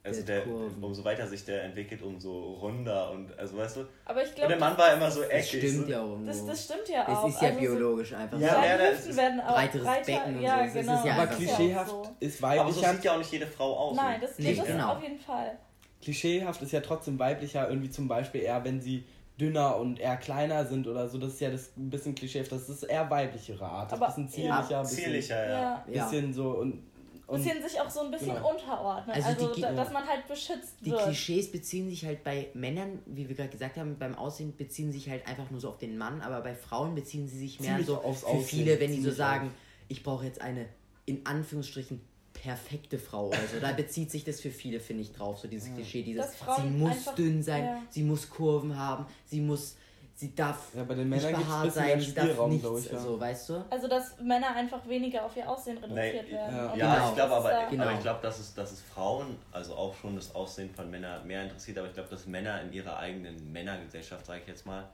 also Der umso weiter sich der entwickelt, umso runder und, also weißt du. Aber ich Und glaube, der Mann war immer so das eckig. stimmt so. ja auch das, das stimmt ja es auch. ist ja Also so- biologisch einfach. Ja, so. Ja, ja, die das Hüften ist werden auch breiteres breiter. Becken und ja, so. Das ist genau. ja aber das so. ist ja klischeehaft so. ist Aber so weiblicher. sieht ja auch nicht jede Frau aus. Nein, das, Nee, das genau. ist auf jeden Fall. klischeehaft ist ja trotzdem weiblicher, irgendwie zum Beispiel eher, wenn sie dünner und eher kleiner sind oder so. Das ist ja das ein bisschen klischeehaft. Das ist eher weiblichere Art. Das Aber- ist ein bisschen ja. zierlicher, bisschen, Zierlicher, ja. Ja. Ja. bisschen so und. Und Bisschen sich auch so ein bisschen Genau. unterordnen. Also Also, die- da, dass man halt beschützt Die wird. Klischees beziehen sich halt bei Männern, wie wir gerade gesagt haben, beim Aussehen beziehen sich halt einfach nur so auf den Mann, aber bei Frauen beziehen sie sich mehr Ziemlich so aufs für Aussehen, viele, wenn die so sagen, ich brauche jetzt eine in Anführungsstrichen perfekte Frau. Also da bezieht sich das für viele, finde ich, drauf. So dieses Klischee, dieses, sie muss einfach- dünn sein, ja. sie muss Kurven haben, sie muss, sie darf Ja, bei den nicht Männern ein behaart sein, sie darf nichts, ich, ja. so, weißt du? Also, dass Männer einfach weniger auf ihr Aussehen reduziert Nee, werden. ja. Ja, Genau. ich glaube aber, Genau. aber ich glaube, dass es, dass es Frauen, also auch schon das Aussehen von Männern mehr interessiert, aber ich glaube, dass Männer in ihrer eigenen Männergesellschaft, sage ich jetzt mal,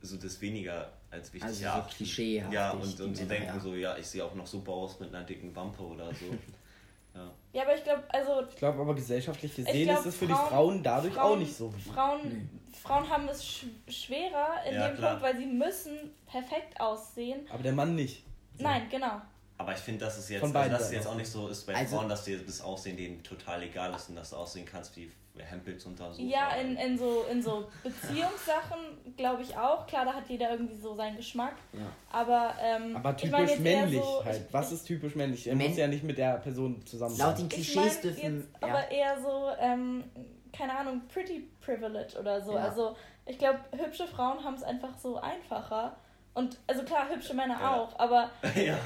so das weniger als wichtig Also so Ja, und, und so denken ja. so, ja, ich sehe auch noch super aus mit einer dicken Wampe oder so. ja. Ja, aber ich glaube, also ich glaube aber gesellschaftlich Ich gesehen glaub, ist es für Frauen- die Frauen dadurch Frauen, auch nicht so wichtig. Frauen, Frauen haben es sch schwerer in Ja, dem klar. Punkt, weil sie müssen perfekt aussehen. Aber der Mann nicht. Nein, genau. Aber ich finde, dass es jetzt, also dass es jetzt auch nicht so ist bei Also- Frauen, dass dir das Aussehen denen total egal ist und dass du aussehen kannst wie Hempels unter so. Ja, in, in so, in so Beziehungssachen glaube ich auch. Klar, da hat jeder irgendwie so seinen Geschmack. Ja. Aber, ähm, Aber ich mein typisch jetzt eher männlich so, halt. Ich, Was ist typisch männlich? Er muss ja nicht mit der Person zusammen sein. Laut den ich Klischees mein dürfen. jetzt ja. aber eher so, ähm, keine Ahnung, pretty privilege oder so. Ja. Also ich glaube, hübsche Frauen haben es einfach so einfacher. Und also klar, hübsche Männer Ja. auch, aber ja,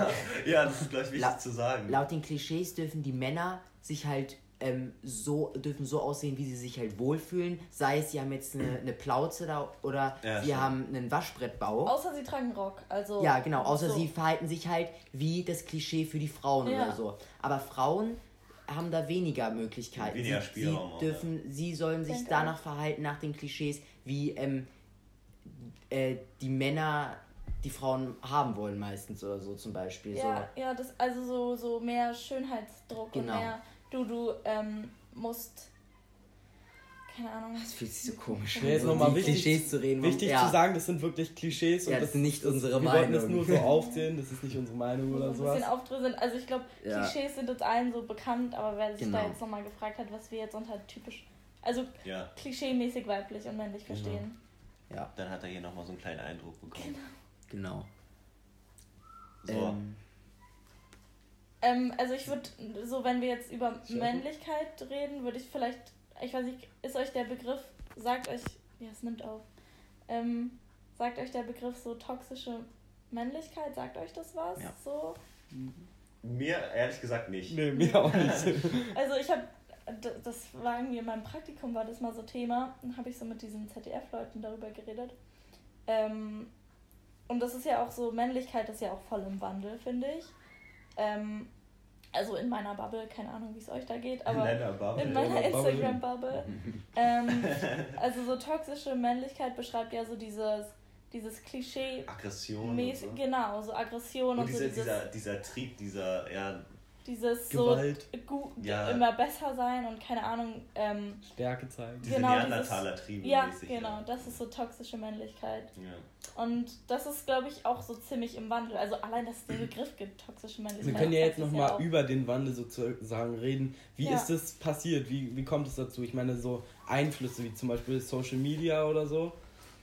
ja, das ist gleich wichtig La- zu sagen. Laut den Klischees dürfen die Männer sich halt ähm, so dürfen so aussehen, wie sie sich halt wohlfühlen. Sei es, sie haben jetzt eine, eine Plauze da oder Ja, sie stimmt. haben einen Waschbrettbau. außer sie tragen Rock. Also Ja, genau, außer so. sie verhalten sich halt wie das Klischee für die Frauen Ja. oder so. Aber Frauen haben da weniger Möglichkeiten. Weniger sie, Spielraum sie auch, dürfen, sie sollen sich Denke danach verhalten nach den Klischees, wie ähm, äh, die Männer die Frauen haben wollen meistens oder so zum Beispiel. Ja, ja, das also so, so mehr Schönheitsdruck Genau. und mehr du du ähm, musst keine Ahnung. So. Das fühlt sich so komisch Ja, jetzt so nochmal die wichtig, Klischees zu reden. wichtig ja. zu sagen, das sind wirklich Klischees Ja, das sind nicht unsere wir wollten es Meinung. nur so aufzählen, das ist nicht unsere Meinung oder so ein bisschen aufdröseln. Also ich glaube, Ja. Klischees sind uns allen so bekannt, aber wer sich da Genau. jetzt nochmal gefragt hat, was wir jetzt unter typisch, also Ja, klischee-mäßig weiblich und männlich verstehen. Ja, dann hat er hier nochmal so einen kleinen Eindruck bekommen. genau. So, Ähm, Ähm, also ich würde, so wenn wir jetzt über. Männlichkeit reden, würde ich vielleicht, ich weiß nicht, ist euch der Begriff, sagt euch, ja, es nimmt auf, ähm, sagt euch der Begriff so toxische Männlichkeit, sagt euch das was? Ja. So? mir ehrlich gesagt nicht. Nee, mir auch nicht. Also ich habe, das war irgendwie in meinem Praktikum, war das mal so Thema, dann habe ich so mit diesen ZDF-Leuten darüber geredet. Ähm, und das ist ja auch so, Männlichkeit ist ja auch voll im Wandel, finde ich. Ähm, also in meiner Bubble, keine Ahnung, wie es euch da geht, aber In deiner Bubble. in meiner. Instagram-Bubble. ähm, also so toxische Männlichkeit beschreibt ja so dieses, dieses Klischee Aggression. Und, mäßig, so. genau, so Aggression und, und so dieser, dieses, dieser, dieser Trieb, dieser, ja, dieses Gewalt. so gut, Ja. immer besser sein und keine Ahnung, ähm, Stärke zeigen. diese Genau, Neandertaler-Triebe ja, mäßig. genau, das ist so toxische Männlichkeit. Ja. Und das ist, glaube ich, auch so ziemlich im Wandel. Also allein, dass es den Begriff gibt, toxische Männlichkeit. Wir können ja jetzt nochmal auch- über den Wandel sozusagen reden. Wie Ja. ist das passiert? Wie, wie kommt es dazu? Ich meine, so Einflüsse wie zum Beispiel Social Media oder so.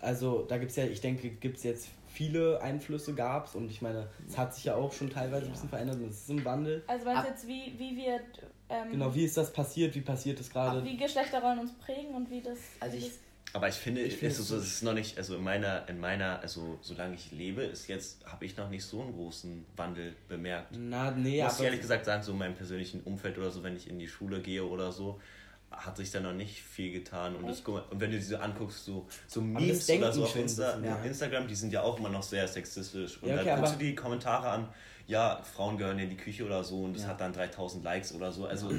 Also da gibt es ja, ich denke, gibt es jetzt viele Einflüsse gab es und ich meine, es hat sich ja auch schon teilweise ein bisschen verändert und es ist im Wandel. Also Ab- jetzt, wie, wie wir ähm, Genau, wie ist das passiert? Wie passiert es gerade? wie Geschlechterrollen uns prägen und wie das. Also wie ich- das Aber ich finde, Ich finde es, ist, so- es ist noch nicht, also in meiner, in meiner, also solange ich lebe, ist jetzt, habe ich noch nicht so einen großen Wandel bemerkt. Na, nee, muss ich aber ehrlich gesagt sagen, so in meinem persönlichen Umfeld oder so, wenn ich in die Schule gehe oder so, hat sich da noch nicht viel getan. Und, das, und wenn du diese anguckst, so, so Memes oder so auf Insta, bisschen, ja. Instagram, die sind ja auch immer noch sehr sexistisch. Und Ja, okay, dann guckst du die Kommentare an, ja, Frauen gehören in die Küche oder so und das Ja. hat dann 3000 Likes oder so. Also,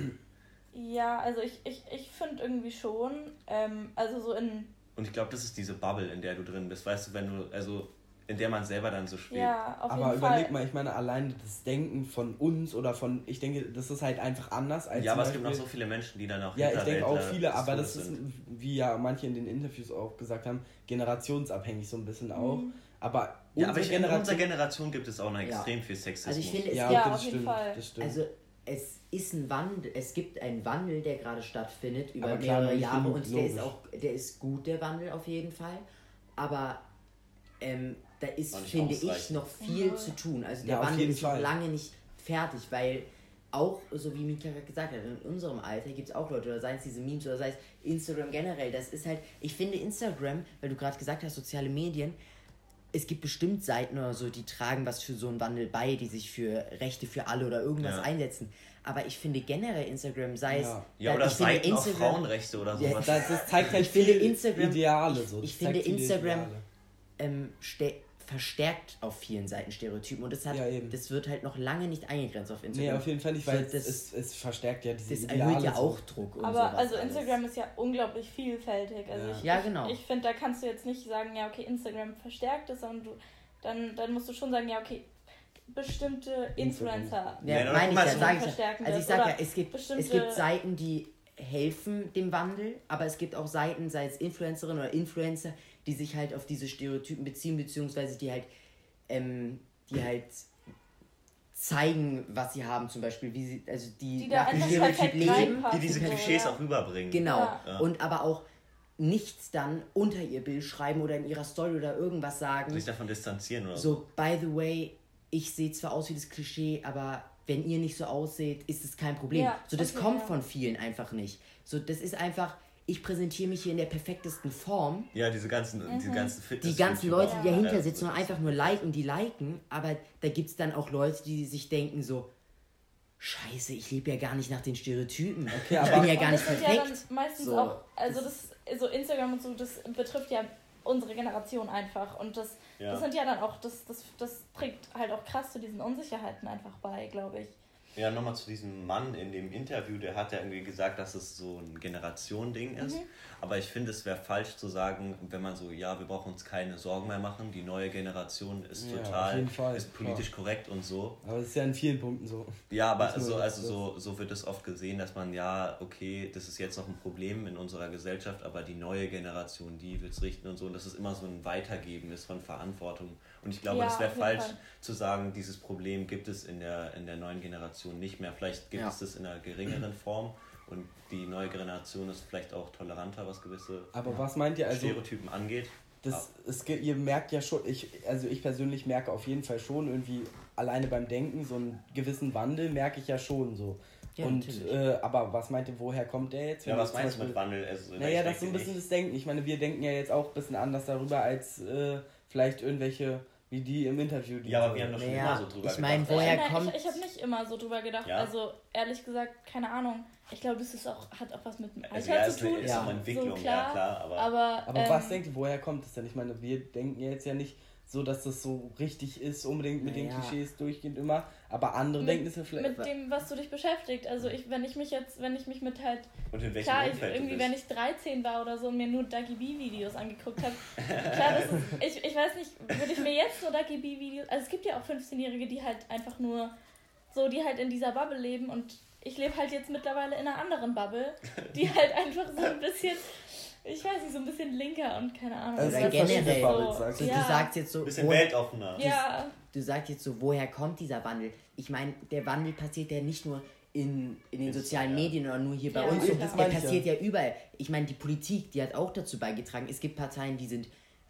Ja, also ich, ich, ich finde irgendwie schon, ähm, also so in, und ich glaube, das ist diese Bubble, in der du drin bist, weißt du, wenn du, also, in der man selber dann so schwebt. ja, auf aber jeden überleg Fall. mal, ich meine, allein das Denken von uns oder von, ich denke, das ist halt einfach anders als. Ja, aber es zum gibt noch Beispiel- so viele Menschen, die dann auch Ja, ich denke auch viele, aber das ist, sind. wie ja manche in den Interviews auch gesagt haben, generationsabhängig so ein bisschen auch. Mhm. Aber Ja, aber ich, in unserer Generation. Gibt es auch noch Ja. extrem viel Sexismus. Also ich finde, es Ja, Ja, okay, auf das jeden stimmt, Fall. das stimmt. Also es ist ein Wandel, es gibt einen Wandel, der gerade stattfindet über Aber klar, mehrere Jahre und der ist auch, der ist gut, der Wandel auf jeden Fall. Aber ähm, da ist, finde ich, noch viel zu tun. Also der Ja, Wandel ist noch lange nicht fertig, weil auch, so wie Mika gerade gesagt hat, in unserem Alter gibt es auch Leute, oder sei es diese Memes oder sei es Instagram generell, das ist halt, ich finde Instagram, weil du gerade gesagt hast, soziale Medien, es gibt bestimmt Seiten oder so, die tragen was für so einen Wandel bei, die sich für Rechte für alle oder irgendwas Ja. einsetzen. Aber ich finde generell Instagram, sei es. Ja. Ja, oder ich Seiten auf Instagram- Frauenrechte oder Ja, sowas. das, das zeigt halt Ich finde Instagram- Ideale so. Ich Das finde Instagram ähm, verstärkt auf vielen Seiten Stereotypen und das hat, Ja, das wird halt noch lange nicht eingegrenzt auf Nee, Instagram. auf jeden Fall nicht, So, weil das, es, es verstärkt ja diese das Ideale. erhöht ja so. auch Druck und Aber sowas also alles. Instagram ist ja unglaublich vielfältig. Also Ja. ich, Ja, genau. Ich, ich finde, da kannst du jetzt nicht sagen, ja, okay, Instagram verstärkt es, sondern du, dann, dann musst du schon sagen, ja, okay, bestimmte Influencer. Ja, Nein, oder meine ich mal, ja, so- sag ich Verstärken ja. Also ich das, sag ja, es gibt, es gibt Seiten, die helfen dem Wandel, aber es gibt auch Seiten, sei es Influencerinnen oder Influencer, die sich halt auf diese Stereotypen beziehen, beziehungsweise die halt, ähm, die halt zeigen, was sie haben, zum Beispiel, wie sie, also die, Die nach dem Stereotyp perfekt leben. Die diese so, Klischees ja. auch rüberbringen. Genau. Ja. Und aber auch nichts dann unter ihr Bild schreiben oder in ihrer Story oder irgendwas sagen. Sich davon distanzieren oder So, by the way, ich sehe zwar aus wie das Klischee, aber wenn ihr nicht so aussieht, ist es kein Problem. Ja, so, das okay, kommt ja. von vielen einfach nicht. So, das ist einfach, ich präsentiere mich hier in der perfektesten Form. Ja, diese ganzen, Mhm. diese ganzen Fitness Die ganzen Leute, die dahinter Ja. sitzen und einfach nur liken, die liken, aber da gibt es dann auch Leute, die sich denken so, Scheiße, ich lebe ja gar nicht nach den Stereotypen. ich aber- bin ja gar nicht das sind perfekt. ja dann meistens So, auch, also das, so Instagram und so, das betrifft ja unsere Generation einfach. Und das, Ja. das sind ja dann auch, das, das, das trägt halt auch krass zu diesen Unsicherheiten einfach bei, glaube ich. Ja, nochmal zu diesem Mann in dem Interview, der hat ja irgendwie gesagt, dass es so ein Generation-Ding ist. Mhm. Aber ich finde, es wäre falsch zu sagen, wenn man so, ja, wir brauchen uns keine Sorgen mehr machen, die neue Generation ist Ja, total, Fall, ist politisch korrekt und so. Aber es ist ja in vielen Punkten so. Ja, aber so, also so, so wird es oft gesehen, dass man, ja, okay, das ist jetzt noch ein Problem in unserer Gesellschaft, aber die neue Generation, die wird es richten und so. Und dass es immer so ein Weitergeben ist von Verantwortung. Und ich glaube, Ja, das wäre falsch Fall. zu sagen, dieses Problem gibt es in der, in der neuen Generation nicht mehr. Vielleicht gibt Ja. es das in einer geringeren Form und die neue Generation ist vielleicht auch toleranter, was gewisse Aber was meint ihr also? Stereotypen angeht. Das, es, ihr merkt ja schon, ich, also ich persönlich merke auf jeden Fall schon irgendwie alleine beim Denken so einen gewissen Wandel merke ich ja schon so. Ja, und äh, aber was meint ihr, woher kommt der jetzt? Ja, Wenn was ihr zum meinst du mit Wandel? Also, Naja, das ist so ein bisschen nicht- das Denken. Ich meine, wir denken ja jetzt auch ein bisschen anders darüber als äh, vielleicht irgendwelche wie die im Interview. Die Ja, aber wir haben doch schon immer so drüber ich mein, gedacht. woher Nein, kommt- Ich, ich habe nicht immer so drüber gedacht. Ja? Also ehrlich gesagt, keine Ahnung. Ich glaube, das ist auch, hat auch was mit dem Alter Also, ja, zu ist tun. ist auch eine Entwicklung, so, ja, klar, aber- aber, Aber ähm, was denkt ihr, woher kommt es denn? Ich meine, wir denken ja jetzt ja nicht so, dass das so richtig ist, unbedingt mit den Naja. Klischees durchgehend immer. Aber andere denken es ja vielleicht. mit dem, was du dich beschäftigt. Also ich, wenn ich mich jetzt, wenn ich mich mit halt Und in welchem klar, ich, irgendwie, wenn ich 13 war oder so und mir nur Ducky B Videos angeguckt habe, klar, das ist, ich, ich weiß nicht, würde ich mir jetzt nur Ducky B Videos, also es gibt ja auch 15-Jährige, die halt einfach nur so, die halt in dieser Bubble leben und ich lebe halt jetzt mittlerweile in einer anderen Bubble, die halt einfach so ein bisschen, ich weiß nicht, so ein bisschen linker und keine Ahnung. Also Oder generell. So, sagst du ja. sagst jetzt so, bisschen wo- weltoffener. ja, du sagst jetzt so, woher kommt dieser Wandel? Ich meine, der Wandel passiert ja nicht nur in, in den sozialen Medien oder nur hier bei Ja, uns, so, der passiert ja. überall. Ich meine, die Politik, die hat auch dazu beigetragen. Es gibt Parteien, die sind,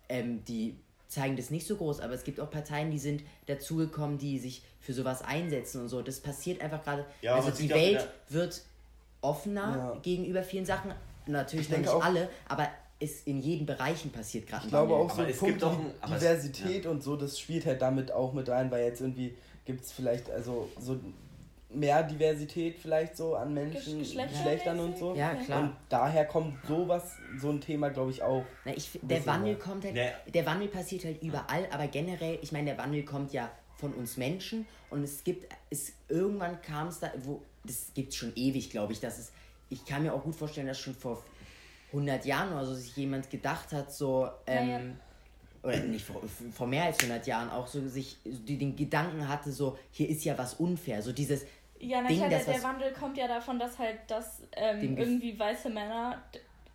ähm, die zeigen das nicht so groß, aber es gibt auch Parteien, die sind dazugekommen, die sich für sowas einsetzen und so. Das passiert einfach gerade. Ja, also die Welt der- wird offener Ja. gegenüber vielen Sachen. Natürlich denke nicht auch- alle, aber es in jedem Bereichen passiert gerade Ich glaube auch Aber so es Punkt gibt auch ein- aber es- Diversität und so, das spielt halt damit auch mit rein, weil jetzt irgendwie gibt es vielleicht also so mehr Diversität vielleicht so an Menschen, Geschlechter- Geschlechtern und so. Ja, klar. Und daher kommt sowas, so ein Thema, glaube ich, auch. Na, ich, der Wandel ja. kommt halt, Nee. der Wandel passiert halt überall, aber generell, ich meine, der Wandel kommt ja von uns Menschen und es gibt, es irgendwann kam es da, wo, das gibt es schon ewig, glaube ich, dass es, ich kann mir auch gut vorstellen, dass schon vor 100 Jahren oder so sich jemand gedacht hat, so, ähm, Naja. oder nicht vor, vor mehr als 100 Jahren auch so sich die, den Gedanken hatte, so, hier ist ja was unfair, so dieses Ja, na Ding, klar, der, der Wandel kommt ja davon, dass halt das ähm, irgendwie weiße Männer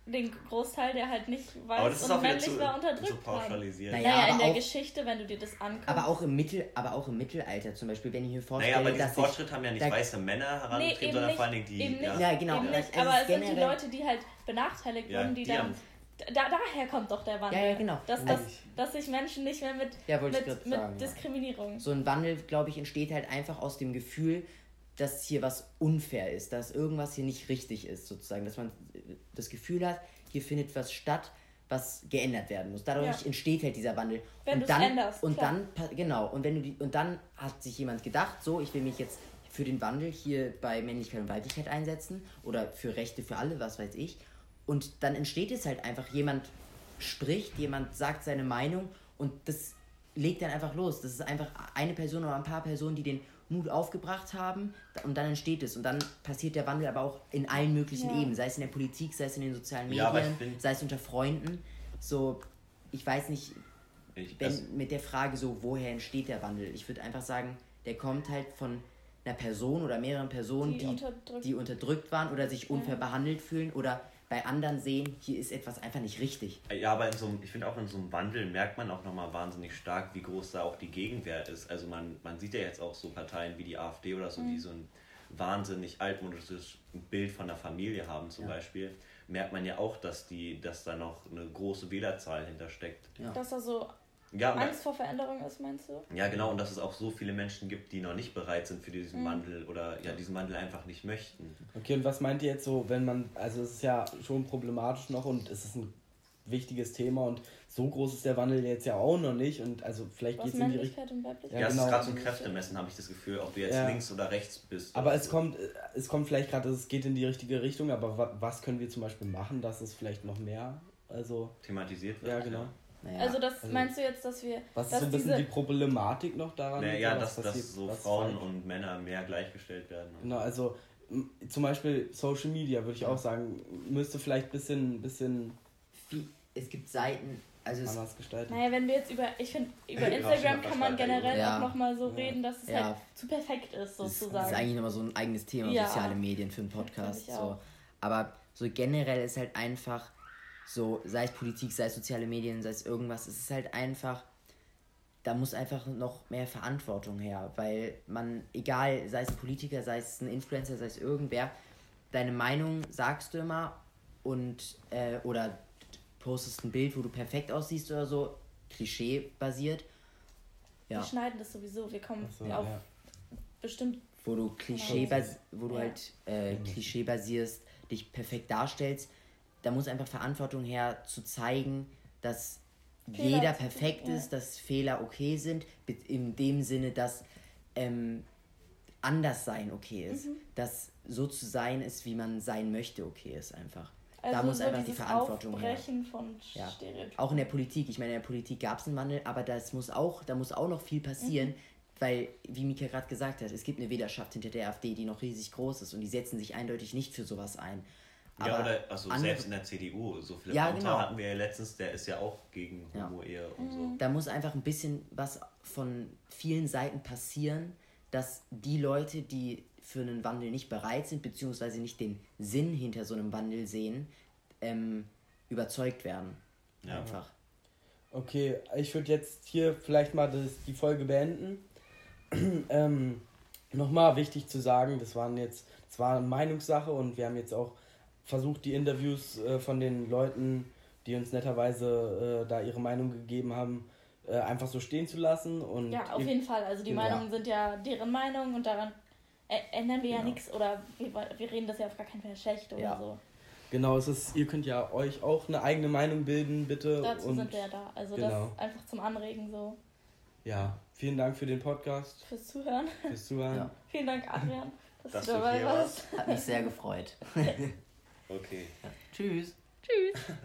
den Großteil, der halt nicht weiß und männlich zu, war, zu unterdrückt haben. pauschalisieren. Naja, Naja, in der auch- Geschichte, wenn du dir das anguckst. aber auch im Mittel, aber auch im Mittelalter zum Beispiel, wenn ich mir vorstelle, Naja, aber diesen dass Fortschritt haben ja nicht da- weiße Männer nee, herangetrieben, eben sondern nicht, vor allen Dingen die. eben nicht, ja. Ja, genau. Eben nicht. Aber es sind die Leute, die halt benachteiligt Ja, wurden, die, die dann... Da, daher kommt doch der Wandel. Ja, ja, genau. Dass, dass, dass sich Menschen nicht mehr mit, Ja, mit, mit sagen. Diskriminierung... so ein Wandel, glaube ich, entsteht halt einfach aus dem Gefühl, dass hier was unfair ist, dass irgendwas hier nicht richtig ist, sozusagen. Dass man das Gefühl hat, hier findet was statt, was geändert werden muss. Dadurch Ja. entsteht halt dieser Wandel. Wenn und dann, änderst, Und klar. dann, genau, und wenn du die, und dann hat sich jemand gedacht, so, ich will mich jetzt für den Wandel hier bei Männlichkeit und Weiblichkeit einsetzen oder für Rechte für alle, was weiß ich. Und dann entsteht es halt einfach, jemand spricht, jemand sagt seine Meinung und das legt dann einfach los. Das ist einfach eine Person oder ein paar Personen, die den Mut aufgebracht haben und dann entsteht es. Und dann passiert der Wandel aber auch in allen möglichen Ja. Ebenen, sei es in der Politik, sei es in den sozialen Ja, Medien, find- sei es unter Freunden. So, ich weiß nicht, Ich, wenn, mit der Frage so, woher entsteht der Wandel? Ich würde einfach sagen, der kommt halt von einer Person oder mehreren Personen, Die die, unterdrückt- die unterdrückt waren oder sich unfair behandelt fühlen oder bei anderen sehen, hier ist etwas einfach nicht richtig. Ja, aber in so einem, ich finde auch in so einem Wandel merkt man auch nochmal wahnsinnig stark, wie groß da auch die Gegenwehr ist. Also man, man sieht ja jetzt auch so Parteien wie die AfD oder so, Mhm. die so ein wahnsinnig altmodisches Bild von der Familie haben zum Ja. Beispiel, merkt man ja auch, dass die, dass da noch eine große Wählerzahl hintersteckt. Ja. Dass da so Ja, Angst vor Veränderung ist, meinst du? Ja, genau, und dass es auch so viele Menschen gibt, die noch nicht bereit sind für diesen Mhm. Wandel oder ja, diesen Wandel einfach nicht möchten. Okay, und was meint ihr jetzt so, wenn man, also es ist ja schon problematisch noch und es ist ein wichtiges Thema und so groß ist der Wandel jetzt ja auch noch nicht und also vielleicht geht es in die Richtung. Ja, es genau. ist gerade so ein Kräftemessen, habe ich das Gefühl, ob du jetzt Ja. links oder rechts bist. Aber es so. kommt, es kommt vielleicht gerade, es geht in die richtige Richtung, aber wa was können wir zum Beispiel machen, dass es vielleicht noch mehr, also, thematisiert wird. ja genau. Naja, Also das also- meinst du jetzt, dass wir Was ist dass so ein bisschen diese die Problematik noch daran? Ja, und ja dass, dass so was Frauen und Männer mehr gleichgestellt werden. Genau, also zum Beispiel Social Media würde ich auch sagen, müsste vielleicht ein bisschen, bisschen Wie- es gibt Seiten, also anders gestalten. Naja, wenn wir jetzt über, ich finde, über Ja, Instagram schon kann man generell Ja. auch nochmal so reden, dass es Ja. halt zu perfekt ist, ist, sozusagen. das ist eigentlich nochmal so ein eigenes Thema, Ja. soziale Medien für einen Podcast. So. Aber so generell ist halt einfach so, sei es Politik, sei es soziale Medien, sei es irgendwas, es ist halt einfach, da muss einfach noch mehr Verantwortung her, weil man, egal, sei es ein Politiker, sei es ein Influencer, sei es irgendwer, deine Meinung sagst du immer und, äh, oder postest ein Bild, wo du perfekt aussiehst oder so, klischee-basiert. Ja. Wir schneiden das sowieso, wir kommen so, auf ja. bestimmt wo du Klischee bas wo du Ja. halt äh, Klischee basierst, dich perfekt darstellst, da muss einfach Verantwortung her zu zeigen, dass Fehler jeder perfekt ja. ist, dass Fehler okay sind, in dem Sinne, dass ähm, anders sein okay ist, Mhm. dass so zu sein ist, wie man sein möchte, okay ist einfach. also da muss so einfach die Verantwortung her. Aufbrechen von Ja. Auch in der Politik. Ich meine, in der Politik gab es einen Wandel, aber das muss auch, da muss auch noch viel passieren, Mhm. weil, wie Mika gerade gesagt hat, es gibt eine Wählerschaft hinter der AfD, die noch riesig groß ist und die setzen sich eindeutig nicht für sowas ein. Ja, Aber oder also andere- selbst in der CDU, so viele Ja, genau. hatten wir ja letztens, der ist ja auch gegen Ja. Homo-Ehe und so. Da muss einfach ein bisschen was von vielen Seiten passieren, dass die Leute, die für einen Wandel nicht bereit sind, beziehungsweise nicht den Sinn hinter so einem Wandel sehen, ähm, überzeugt werden. Ja. Einfach. Okay, ich würde jetzt hier vielleicht mal das, die Folge beenden. ähm, Nochmal wichtig zu sagen, das waren jetzt, das war eine Meinungssache und wir haben jetzt auch versucht, die Interviews äh, von den Leuten, die uns netterweise äh, da ihre Meinung gegeben haben, äh, einfach so stehen zu lassen. Und Ja, auf jeden Fall. Also die Ja. Meinungen sind ja deren Meinung und daran ändern wir ja Genau. nichts oder wir, wir reden das ja auf gar keinen Fall schlecht oder Ja. so. Genau, es ist, ihr könnt ja euch auch eine eigene Meinung bilden, bitte. Dazu und sind wir ja da. Also genau. das einfach zum Anregen so Ja, vielen Dank für den Podcast, fürs Zuhören. fürs Zuhören. Ja. Vielen Dank, Adrian, dass, Dass du dabei warst. Hat mich sehr gefreut. Okay. Tschüss. Tschüss.